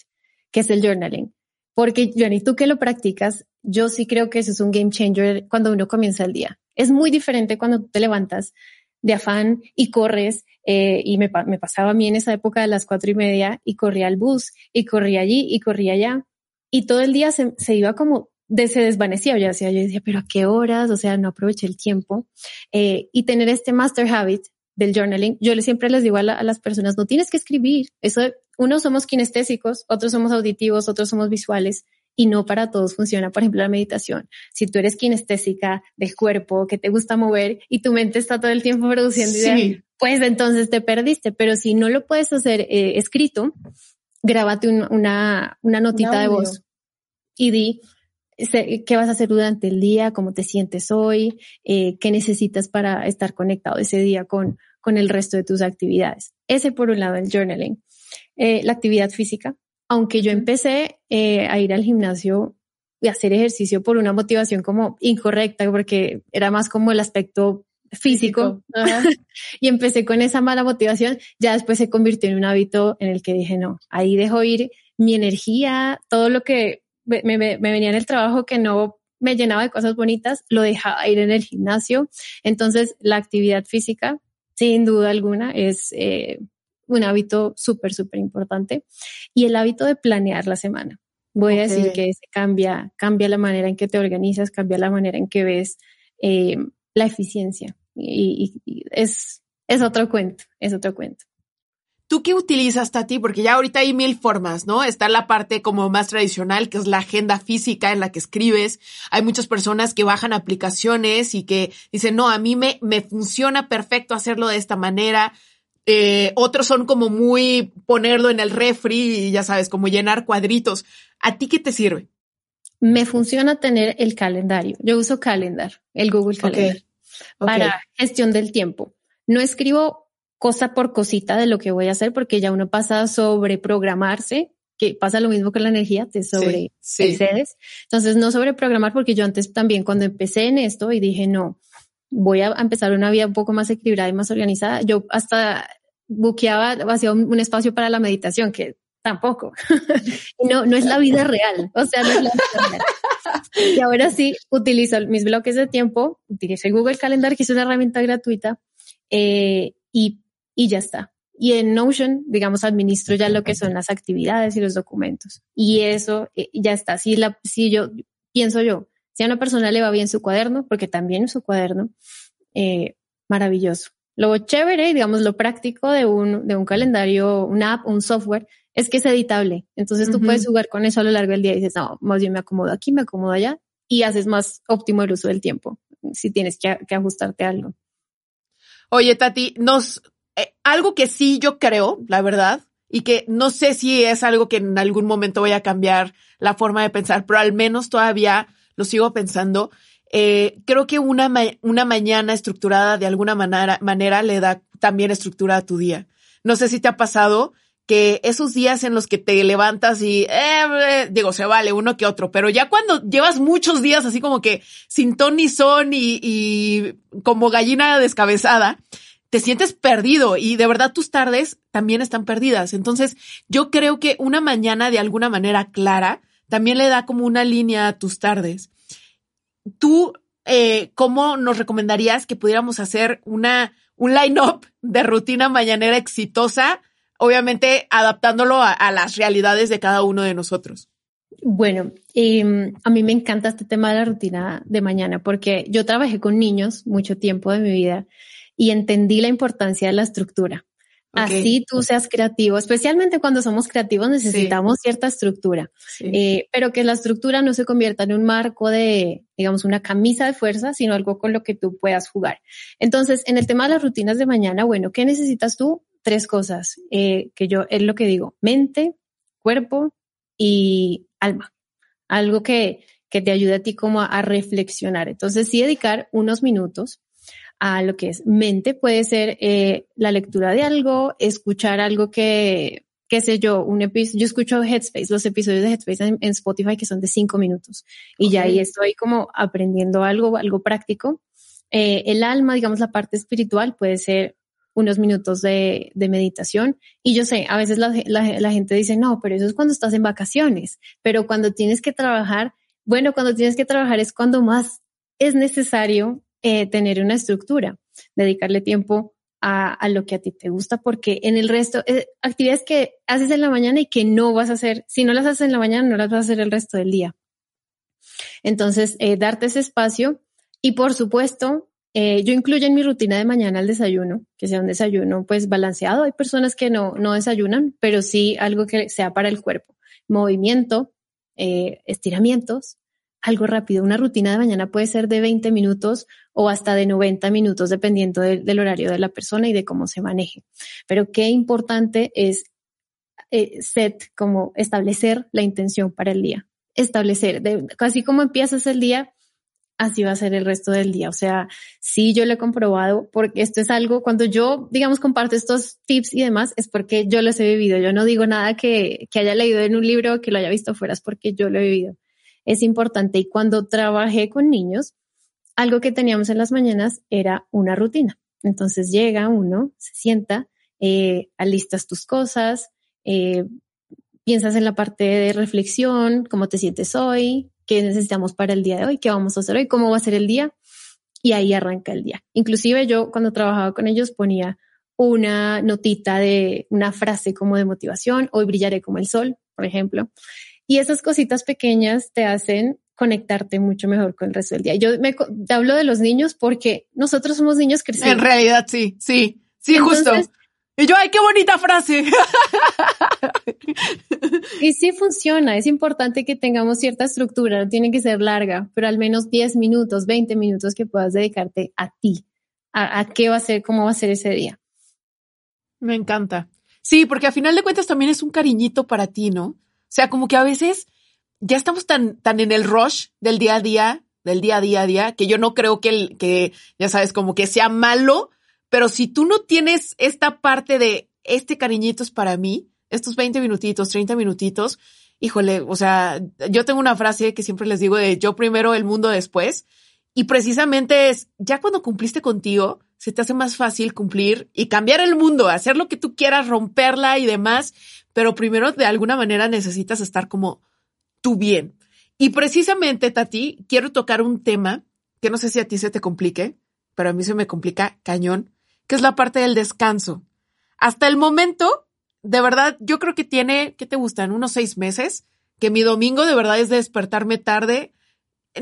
que es el journaling. Porque, Johnny, tú que lo practicas, yo sí creo que eso es un game changer cuando uno comienza el día. Es muy diferente cuando te levantas de afán y corres, eh, y me, pasaba a mí en esa época de las cuatro y media, y corría al bus, y corría allí, y corría allá, y todo el día se, se iba como, de, se desvanecía, yo decía, yo decía, pero ¿a qué horas? O sea, no aproveché el tiempo. Eh, y tener este master habit del journaling, yo siempre les digo a, a, las personas, no tienes que escribir, eso unos somos kinestésicos, otros somos auditivos, otros somos visuales y no para todos funciona. Por ejemplo, la meditación. Si tú eres kinestésica del cuerpo, que te gusta mover y tu mente está todo el tiempo produciendo ideas, pues entonces te perdiste. Pero si no lo puedes hacer eh, escrito, grábate una, una notita de voz y di qué vas a hacer durante el día, cómo te sientes hoy, eh, qué necesitas para estar conectado ese día con, con el resto de tus actividades. Ese por un lado el journaling. Eh, la actividad física, aunque yo empecé eh, a ir al gimnasio y hacer ejercicio por una motivación como incorrecta, porque era más como el aspecto físico, y empecé con esa mala motivación, ya después se convirtió en un hábito en el que dije, no, ahí dejo ir mi energía, todo lo que me, me, me venía en el trabajo que no me llenaba de cosas bonitas, lo dejaba ir en el gimnasio. Entonces, la actividad física, sin duda alguna, es eh, un hábito súper, súper importante. Y el hábito de planear la semana. Voy a decir que se cambia, cambia la manera en que te organizas, cambia la manera en que ves eh, la eficiencia. Y, es, es otro cuento, es otro cuento. ¿Tú qué utilizas, Tati? Porque ya ahorita hay mil formas, ¿no? Está la parte como más tradicional, que es la agenda física en la que escribes. Hay muchas personas que bajan aplicaciones y que dicen, no, a mí me, me funciona perfecto hacerlo de esta manera. Eh, otros son como muy ponerlo en el refri y ya sabes, como llenar cuadritos. ¿A ti qué te sirve? Me funciona tener el calendario. Yo uso Calendar, el Google Calendar, para gestión del tiempo. No escribo cosa por cosita de lo que voy a hacer porque ya uno pasa sobre programarse, que pasa lo mismo con la energía, te sobre Entonces no sobre programar porque yo antes también cuando empecé en esto y dije no, voy a empezar una vida un poco más equilibrada y más organizada. Yo hasta buqueaba, hacía un, espacio para la meditación, que tampoco. no, no es la vida real. O sea, no es la vida real. Y ahora sí utilizo mis bloques de tiempo, utilizo el Google Calendar, que es una herramienta gratuita, eh, y, y ya está. Y en Notion, digamos, administro ya lo que son las actividades y los documentos. Y eso eh, ya está. Si, la, si yo pienso yo, si a una persona le va bien su cuaderno, porque también su cuaderno, eh, maravilloso. Lo chévere, digamos, lo práctico de un, de un calendario, una app, un software, es que es editable. Entonces tú puedes jugar con eso a lo largo del día y dices, no, más bien me acomodo aquí, me acomodo allá y haces más óptimo el uso del tiempo si tienes que, que ajustarte a algo. Oye, Tati, nos, eh, algo que sí yo creo, la verdad, y que no sé si es algo que en algún momento voy a cambiar la forma de pensar, pero al menos todavía lo sigo pensando. Eh, creo que una, una mañana estructurada de alguna manera, manera le da también estructura a tu día. No sé si te ha pasado que esos días en los que te levantas y, eh, digo, se vale uno que otro, pero ya cuando llevas muchos días así como que sin ton ni son y, y como gallina descabezada, te sientes perdido y de verdad tus tardes también están perdidas. Entonces, yo creo que una mañana de alguna manera clara también le da como una línea a tus tardes. ¿Tú eh, cómo nos recomendarías que pudiéramos hacer una, un line-up de rutina mañanera exitosa, obviamente adaptándolo a, las realidades de cada uno de nosotros. Bueno, em, a mí me encanta este tema de la rutina de mañana porque yo trabajé con niños mucho tiempo de mi vida y entendí la importancia de la estructura. Así tú seas creativo, especialmente cuando somos creativos necesitamos cierta estructura, eh, pero que la estructura no se convierta en un marco de, digamos, una camisa de fuerza, sino algo con lo que tú puedas jugar. Entonces, en el tema de las rutinas de mañana, bueno, ¿qué necesitas tú? Tres cosas, eh, que yo es lo que digo, mente, cuerpo y alma. Algo que, que te ayude a ti como a, a reflexionar. Entonces, sí dedicar unos minutos a lo que es mente. Puede ser eh, la lectura de algo, escuchar algo que, qué sé yo, un episodio, yo escucho Headspace, los episodios de Headspace en, Spotify que son de cinco minutos y ya ahí estoy como aprendiendo algo, algo práctico. Eh, el alma, digamos, la parte espiritual puede ser unos minutos de, de meditación. Y yo sé, a veces la, la, la, gente dice, no, pero eso es cuando estás en vacaciones, pero cuando tienes que trabajar, bueno, cuando tienes que trabajar es cuando más es necesario eh, tener una estructura, dedicarle tiempo a, a, lo que a ti te gusta, porque en el resto, eh, actividades que haces en la mañana y que no vas a hacer, si no las haces en la mañana, no las vas a hacer el resto del día. Entonces, eh, darte ese espacio y por supuesto, eh, yo incluyo en mi rutina de mañana el desayuno, que sea un desayuno pues balanceado. Hay personas que no, no desayunan, pero sí algo que sea para el cuerpo. Movimiento, eh, estiramientos, algo rápido. Una rutina de mañana puede ser de 20 minutos o hasta de 90 minutos, dependiendo del horario de la persona y de cómo se maneje. Pero qué importante es eh, set, como establecer la intención para el día. Establecer, de, casi como empiezas el día, así va a ser el resto del día. O sea, sí, yo lo he comprobado porque esto es algo, cuando yo, digamos, comparto estos tips y demás, es porque yo los he vivido. Yo no digo nada que, que haya leído en un libro o que lo haya visto fuera, es porque yo lo he vivido es importante. Y cuando trabajé con niños, algo que teníamos en las mañanas era una rutina. Entonces llega uno, se sienta, eh, alistas tus cosas, eh, piensas en la parte de reflexión, cómo te sientes hoy, qué necesitamos para el día de hoy, qué vamos a hacer hoy, cómo va a ser el día. Y ahí arranca el día. Inclusive yo cuando trabajaba con ellos ponía una notita de una frase como de motivación, hoy brillaré como el sol, por ejemplo. Y esas cositas pequeñas te hacen conectarte mucho mejor con el resto del día. Yo me te hablo de los niños porque nosotros somos niños creciendo. En realidad, sí, sí, sí, justo. Y yo, ay, qué bonita frase. y sí funciona, es importante que tengamos cierta estructura, no tiene que ser larga, pero al menos 10 minutos, 20 minutos que puedas dedicarte a ti, a, a qué va a ser, cómo va a ser ese día. Me encanta. Sí, porque a final de cuentas también es un cariñito para ti, ¿no? O sea, como que a veces ya estamos tan, tan en el rush del día a día, del día a día a día, que yo no creo que, el, que, ya sabes, como que sea malo, pero si tú no tienes esta parte de este cariñito es para mí, estos 20 minutitos, 30 minutitos, híjole, o sea, yo tengo una frase que siempre les digo de yo primero, el mundo después, y precisamente es, ya cuando cumpliste contigo, se te hace más fácil cumplir y cambiar el mundo, hacer lo que tú quieras, romperla y demás, pero primero de alguna manera necesitas estar como tú bien. Y precisamente, Tati, quiero tocar un tema que no sé si a ti se te complique, pero a mí se me complica cañón, que es la parte del descanso. Hasta el momento, de verdad, yo creo que tiene, ¿qué te gustan? Unos seis meses, que mi domingo de verdad es de despertarme tarde.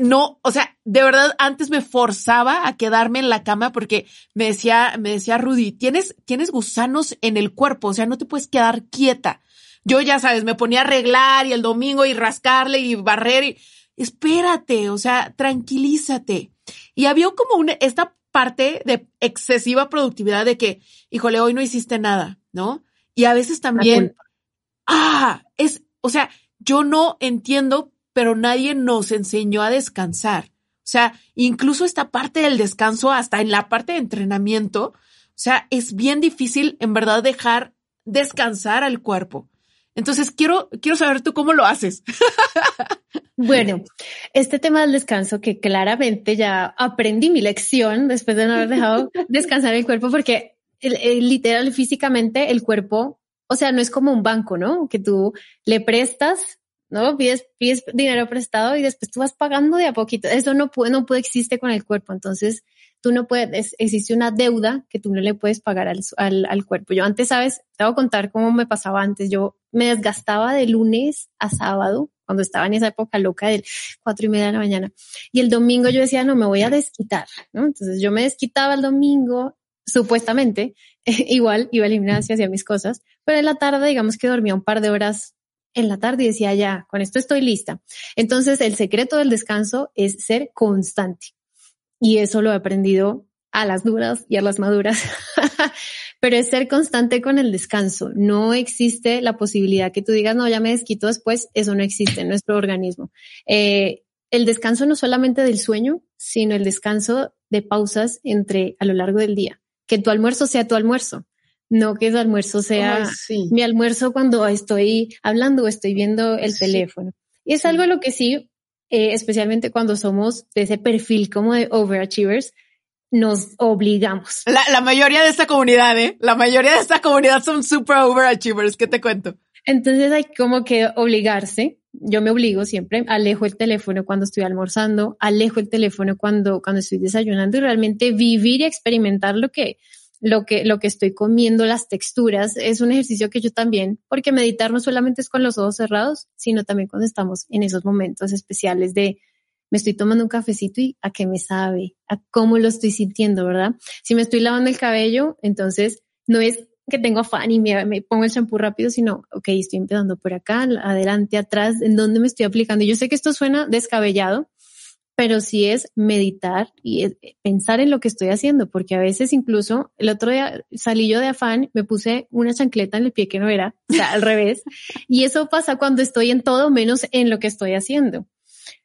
No, o sea, de verdad antes me forzaba a quedarme en la cama porque me decía, me decía Rudy, tienes, tienes gusanos en el cuerpo, o sea, no te puedes quedar quieta. Yo ya sabes, me ponía a arreglar y el domingo y rascarle y barrer y espérate, o sea, tranquilízate. Y había como una, esta parte de excesiva productividad de que, híjole, hoy no hiciste nada, ¿no? Y a veces también, ah, es, o sea, yo no entiendo, pero nadie nos enseñó a descansar. O sea, incluso esta parte del descanso, hasta en la parte de entrenamiento, o sea, es bien difícil en verdad dejar descansar al cuerpo. Entonces, quiero, quiero saber tú cómo lo haces. Bueno, este tema del descanso que claramente ya aprendí mi lección después de no haber dejado descansar el cuerpo porque literal físicamente el cuerpo, o sea, no es como un banco, ¿no? Que tú le prestas, ¿no? Pides, pides dinero prestado y después tú vas pagando de a poquito. Eso no puede, no puede existe con el cuerpo. Entonces, tú no puedes, existe una deuda que tú no le puedes pagar al, al, al cuerpo. Yo antes, sabes, te voy a contar cómo me pasaba antes. Yo me desgastaba de lunes a sábado cuando estaba en esa época loca del cuatro y media de la mañana. Y el domingo yo decía, no, me voy a desquitar, ¿no? Entonces yo me desquitaba el domingo, supuestamente, igual iba al gimnasio, hacía mis cosas, pero en la tarde, digamos que dormía un par de horas en la tarde y decía, ya, con esto estoy lista. Entonces el secreto del descanso es ser constante. Y eso lo he aprendido a las duras y a las maduras. pero es ser constante con el descanso. No existe la posibilidad que tú digas, no, ya me desquito después, eso no existe en nuestro organismo. Eh, el descanso no solamente del sueño, sino el descanso de pausas entre a lo largo del día. Que tu almuerzo sea tu almuerzo, no que tu almuerzo sea mi almuerzo cuando estoy hablando o estoy viendo el teléfono. Y es algo lo que sí, eh, especialmente cuando somos de ese perfil como de overachievers, nos obligamos. La, la, mayoría de esta comunidad, ¿eh? La mayoría de esta comunidad son super overachievers. ¿Qué te cuento? Entonces hay como que obligarse. Yo me obligo siempre, alejo el teléfono cuando estoy almorzando, alejo el teléfono cuando, cuando estoy desayunando y realmente vivir y experimentar lo que, lo que, lo que estoy comiendo, las texturas, es un ejercicio que yo también, porque meditar no solamente es con los ojos cerrados, sino también cuando estamos en esos momentos especiales de me estoy tomando un cafecito y a qué me sabe, a cómo lo estoy sintiendo, ¿verdad? Si me estoy lavando el cabello, entonces no es que tengo afán y me, pongo el champú rápido, sino, ok, estoy empezando por acá, adelante, atrás, en dónde me estoy aplicando. Yo sé que esto suena descabellado, pero sí es meditar y pensar en lo que estoy haciendo, porque a veces incluso el otro día salí yo de afán, me puse una chancleta en el pie que no era, o sea, al revés, y eso pasa cuando estoy en todo menos en lo que estoy haciendo.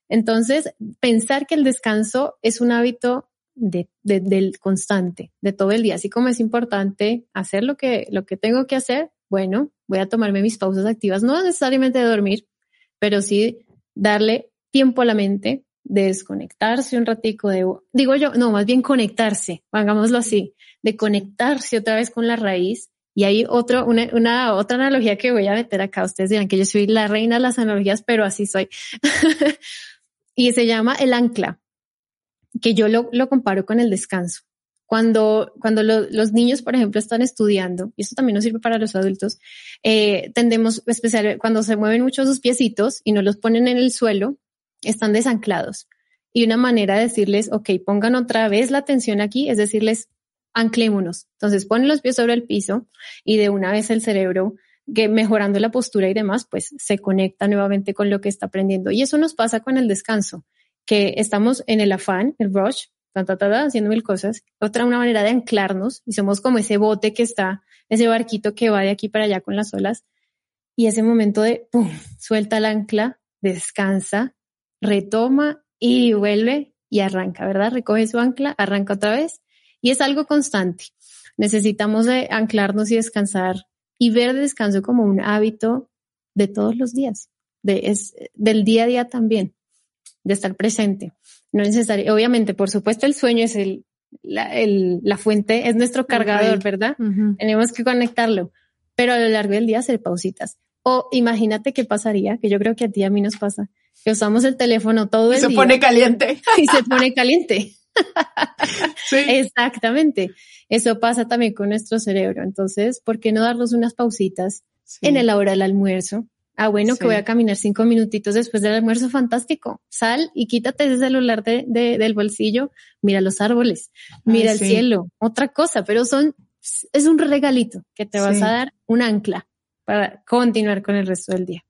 Entonces, pensar que el descanso es un hábito de, del constante, de todo el día, así como es importante hacer lo que, lo que tengo que hacer, bueno, voy a tomarme mis pausas activas, no necesariamente de dormir, pero sí darle tiempo a la mente, de desconectarse un ratico, de, digo yo, no, más bien conectarse, hagámoslo así, de conectarse otra vez con la raíz. Y hay otro, una, una otra analogía que voy a meter acá. Ustedes dirán que yo soy la reina de las analogías, pero así soy. y se llama el ancla, que yo lo, comparo con el descanso. Cuando, cuando los niños, por ejemplo, están estudiando, y esto también nos sirve para los adultos, eh, tendemos, especial cuando se mueven mucho sus piecitos y no los ponen en el suelo, están desanclados. Y una manera de decirles, ok, pongan otra vez la atención aquí, es decirles, anclémonos. Entonces ponen los pies sobre el piso y de una vez el cerebro que mejorando la postura y demás, pues se conecta nuevamente con lo que está aprendiendo. Y eso nos pasa con el descanso, que estamos en el afán, el rush, ta, ta, ta, haciendo mil cosas. Otra, una manera de anclarnos y somos como ese bote que está, ese barquito que va de aquí para allá con las olas. Y ese momento de, ¡pum!, suelta el ancla, descansa, retoma y vuelve y arranca, ¿verdad? Recoge su ancla, arranca otra vez y es algo constante. Necesitamos de anclarnos y descansar y ver el descanso como un hábito de todos los días, de, es, del día a día también, de estar presente. No es necesario, obviamente, por supuesto, el sueño es el, la, el, la fuente, es nuestro cargador, ¿verdad? Tenemos que conectarlo, pero a lo largo del día hacer pausitas. O imagínate qué pasaría, que yo creo que a ti y a mí nos pasa, que usamos el teléfono todo el día. Y se pone caliente. Y se pone caliente. Sí. Exactamente. Eso pasa también con nuestro cerebro. Entonces, ¿por qué no darnos unas pausitas sí. en la hora del almuerzo? Ah, bueno, sí. que voy a caminar cinco minutitos después del almuerzo, fantástico. Sal y quítate ese celular de, de, del bolsillo, mira los árboles, mira Ay, el cielo, otra cosa, pero son, es un regalito que te vas a dar, un ancla para continuar con el resto del día.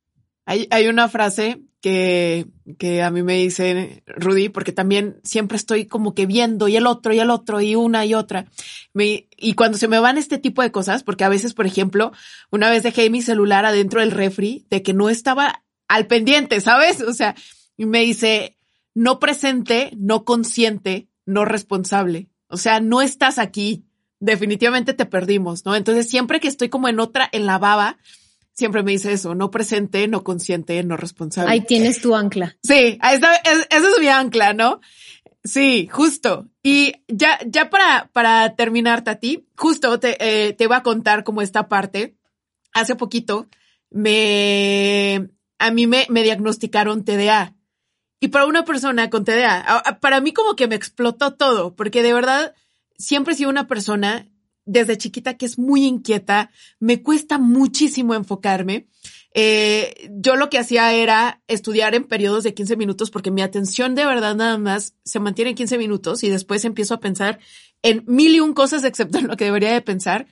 Hay, hay una frase que, que a mí me dice Rudy, porque también siempre estoy como que viendo y el otro y el otro y una y otra. Y cuando se me van este tipo de cosas, porque a veces, por ejemplo, una vez dejé mi celular adentro del refri de que no estaba al pendiente, ¿sabes? O sea, me dice, no presente, no consciente, no responsable. O sea, no estás aquí. Definitivamente te perdimos, ¿no? Entonces siempre que estoy como en otra, en la baba, siempre me dice eso, no presente, no consciente, no responsable. Ahí tienes tu ancla. Sí, esa, esa es mi ancla, ¿no? Sí, justo. Y ya, ya para, para terminar, Tati, justo te, eh, te voy a contar como esta parte. Hace poquito me, a mí me, me diagnosticaron TDA y para una persona con TDA, para mí como que me explotó todo, porque de verdad siempre he sido una persona desde chiquita que es muy inquieta, me cuesta muchísimo enfocarme. Eh, yo lo que hacía era estudiar en periodos de 15 minutos porque mi atención de verdad nada más se mantiene en 15 minutos y después empiezo a pensar en mil y un cosas excepto en lo que debería de pensar.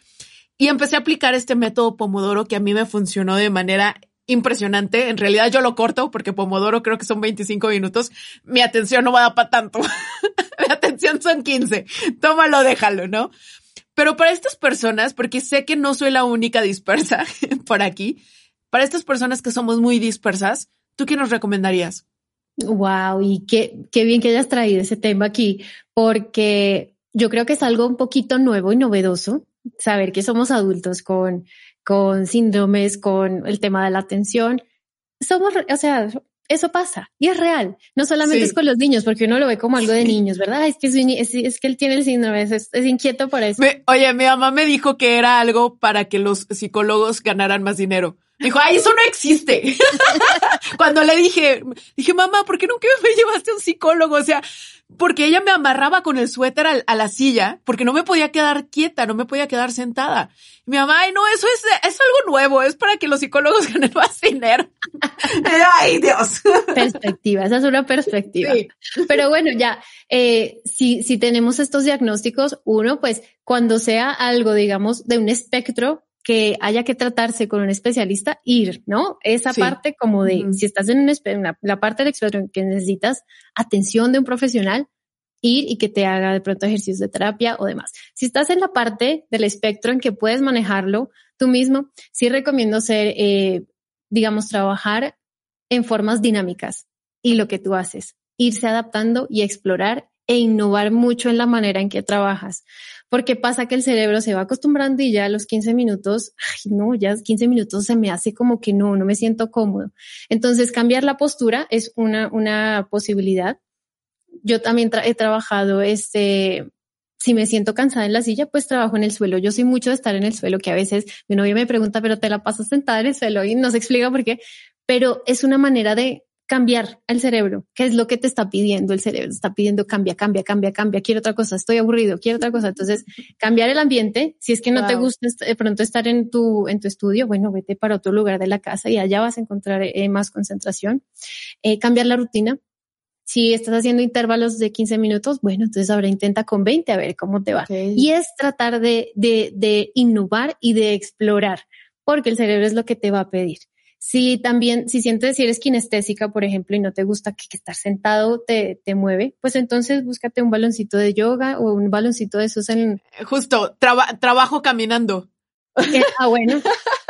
Y empecé a aplicar este método Pomodoro que a mí me funcionó de manera impresionante. En realidad yo lo corto porque Pomodoro creo que son 25 minutos. Mi atención no va a dar para tanto. Mi atención son 15. Tómalo, déjalo, ¿no? Pero para estas personas, porque sé que no soy la única dispersa por aquí, para estas personas que somos muy dispersas, ¿tú qué nos recomendarías? Wow, y qué, qué bien que hayas traído ese tema aquí, porque yo creo que es algo un poquito nuevo y novedoso saber que somos adultos con con síndromes, con el tema de la atención. Somos, o sea, eso pasa y es real. No solamente es con los niños, porque uno lo ve como algo de niños, ¿verdad? Es que, es, que él tiene el síndrome, es, inquieto por eso. oye, mi mamá me dijo que era algo para que los psicólogos ganaran más dinero. Dijo, ay, eso no existe. Cuando le dije, dije, mamá, ¿por qué nunca me llevaste a un psicólogo? O sea, porque ella me amarraba con el suéter a, la silla, porque no me podía quedar quieta, no me podía quedar sentada. Y mi mamá, ay, no, eso es, es algo nuevo, es para que los psicólogos ganen más dinero. ay, Dios. Perspectiva, esa es una perspectiva. Pero bueno, ya, eh, si, si tenemos estos diagnósticos, uno, pues, cuando sea algo, digamos, de un espectro, que haya que tratarse con un especialista, ir, ¿no? Esa parte como de, si estás en una, la parte del experto que necesitas atención de un profesional, ir y que te haga de pronto ejercicios de terapia o demás. Si estás en la parte del espectro en que puedes manejarlo tú mismo, sí recomiendo ser, eh, digamos, trabajar en formas dinámicas y lo que tú haces, irse adaptando y explorar e innovar mucho en la manera en que trabajas porque pasa que el cerebro se va acostumbrando y ya a los 15 minutos, no, ya 15 minutos se me hace como que no, no me siento cómodo. Entonces, cambiar la postura es una, una posibilidad. Yo también he trabajado este, si me siento cansada en la silla, pues trabajo en el suelo. Yo soy mucho de estar en el suelo, que a veces mi novia me pregunta, pero te la pasas sentada en el suelo y no se explica por qué, pero es una manera de cambiar el cerebro. ¿Qué es lo que te está pidiendo el cerebro? está pidiendo cambia, cambia, cambia, cambia. Quiero otra cosa. Estoy aburrido. Quiero otra cosa. Entonces, cambiar el ambiente. Si es que no te gusta de pronto estar en tu, en tu estudio, bueno, vete para otro lugar de la casa y allá vas a encontrar eh, más concentración. Eh, cambiar la rutina. Si estás haciendo intervalos de 15 minutos, bueno, entonces ahora intenta con 20 a ver cómo te va. Y es tratar de, de, de innovar y de explorar, porque el cerebro es lo que te va a pedir. Si también, si sientes, si eres kinestésica, por ejemplo, y no te gusta que, estar sentado te, te mueve, pues entonces búscate un baloncito de yoga o un baloncito de esos en... Justo, trabajo caminando. ah, bueno,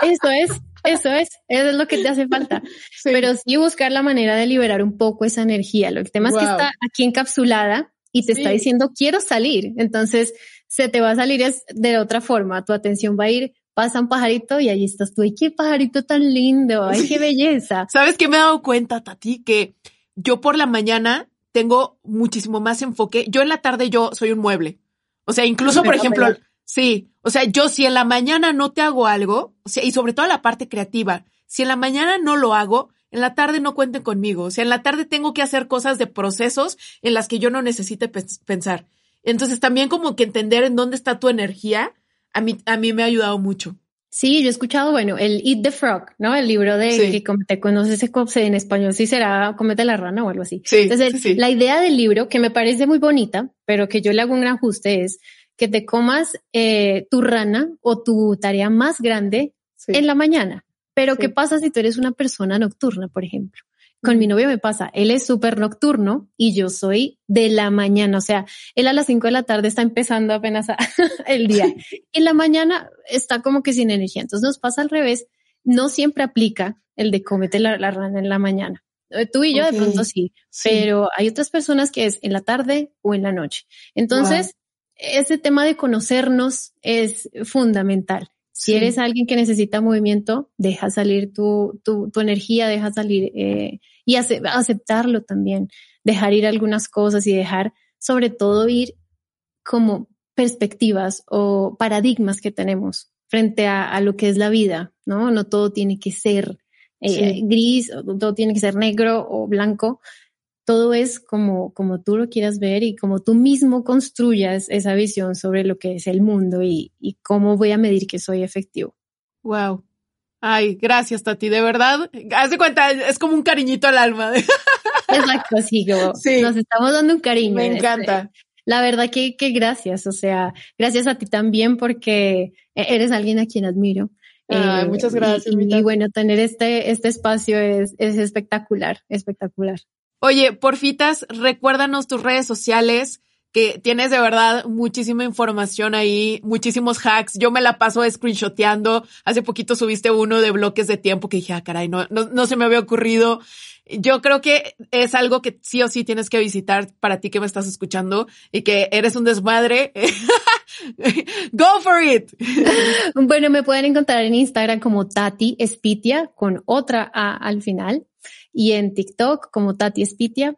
eso es, eso es, eso es lo que te hace falta. Pero sí buscar la manera de liberar un poco esa energía. Lo que tema es que está aquí encapsulada y te está diciendo quiero salir. Entonces se te va a salir de otra forma. Tu atención va a ir pasa un pajarito y ahí estás tú. ¡Ay, qué pajarito tan lindo! ¡Ay, qué belleza! ¿Sabes qué me he dado cuenta, Tati? Que yo por la mañana tengo muchísimo más enfoque. Yo en la tarde yo soy un mueble. O sea, incluso, por ejemplo, sí, o sea, yo si en la mañana no te hago algo, o sea, y sobre todo la parte creativa, si en la mañana no lo hago, en la tarde no cuenten conmigo. O sea, en la tarde tengo que hacer cosas de procesos en las que yo no necesite pensar. Entonces también como que entender en dónde está tu energía a mí, a mí me ha ayudado mucho. Sí, yo he escuchado, bueno, el Eat the Frog, ¿no? El libro de que comete, conoces en español, sí será Comete la rana o algo así. Sí, Entonces, la idea del libro, que me parece muy bonita, pero que yo le hago un gran ajuste, es que te comas eh, tu rana o tu tarea más grande en la mañana. Pero, ¿qué pasa si tú eres una persona nocturna, por ejemplo? Con mi novio me pasa, él es súper nocturno y yo soy de la mañana, o sea, él a las 5 de la tarde está empezando apenas el día. En la mañana está como que sin energía, entonces nos pasa al revés, no siempre aplica el de comete la, rana en la mañana. Eh, tú y yo de pronto sí, pero hay otras personas que es en la tarde o en la noche. Entonces, ese tema de conocernos es fundamental. Si eres alguien que necesita movimiento, deja salir tu, tu, tu energía, deja salir eh, y aceptarlo también, dejar ir algunas cosas y dejar sobre todo ir como perspectivas o paradigmas que tenemos frente a, a lo que es la vida, ¿no? No todo tiene que ser eh, gris, todo tiene que ser negro o blanco. Todo es como, como tú lo quieras ver y como tú mismo construyas esa visión sobre lo que es el mundo y, y cómo voy a medir que soy efectivo. Wow. Ay, gracias, Tati. De verdad, haz de cuenta, es como un cariñito al alma. Exacto, sí, sí. nos estamos dando un cariño. Me encanta. La verdad que, que gracias, o sea, gracias a ti también porque e-, eres alguien a quien admiro. Ay, eh, muchas gracias. Y, bueno, tener este, este espacio es, es espectacular, espectacular. Oye, porfitas, recuérdanos tus redes sociales, que tienes de verdad muchísima información ahí, muchísimos hacks. Yo me la paso screenshoteando. Hace poquito subiste uno de bloques de tiempo que dije, ah, caray, no, no, no se me había ocurrido. Yo creo que es algo que sí o sí tienes que visitar para ti que me estás escuchando y que eres un desmadre. Go for it. Bueno, me pueden encontrar en Instagram como Tati Espitia con otra A al final y en TikTok como Tati Espitia.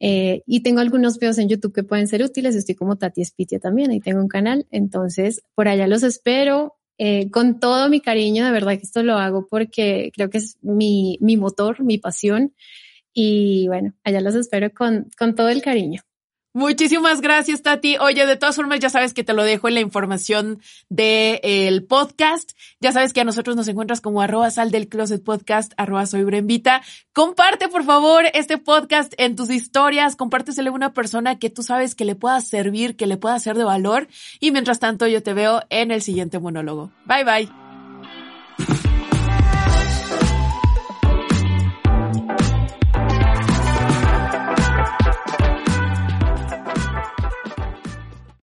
Eh, y tengo algunos videos en YouTube que pueden ser útiles. Estoy como Tati Espitia también. Ahí tengo un canal. Entonces, por allá los espero. Eh, con todo mi cariño, de verdad que esto lo hago porque creo que es mi, mi motor, mi pasión. Y bueno, allá los espero con, con todo el cariño. Muchísimas gracias, Tati. Oye, de todas formas, ya sabes que te lo dejo en la información del el podcast. Ya sabes que a nosotros nos encuentras como arroba sal del closet podcast, arroba soy Brembita. Comparte, por favor, este podcast en tus historias. Compárteselo a una persona que tú sabes que le pueda servir, que le pueda ser de valor. Y mientras tanto, yo te veo en el siguiente monólogo. Bye, bye.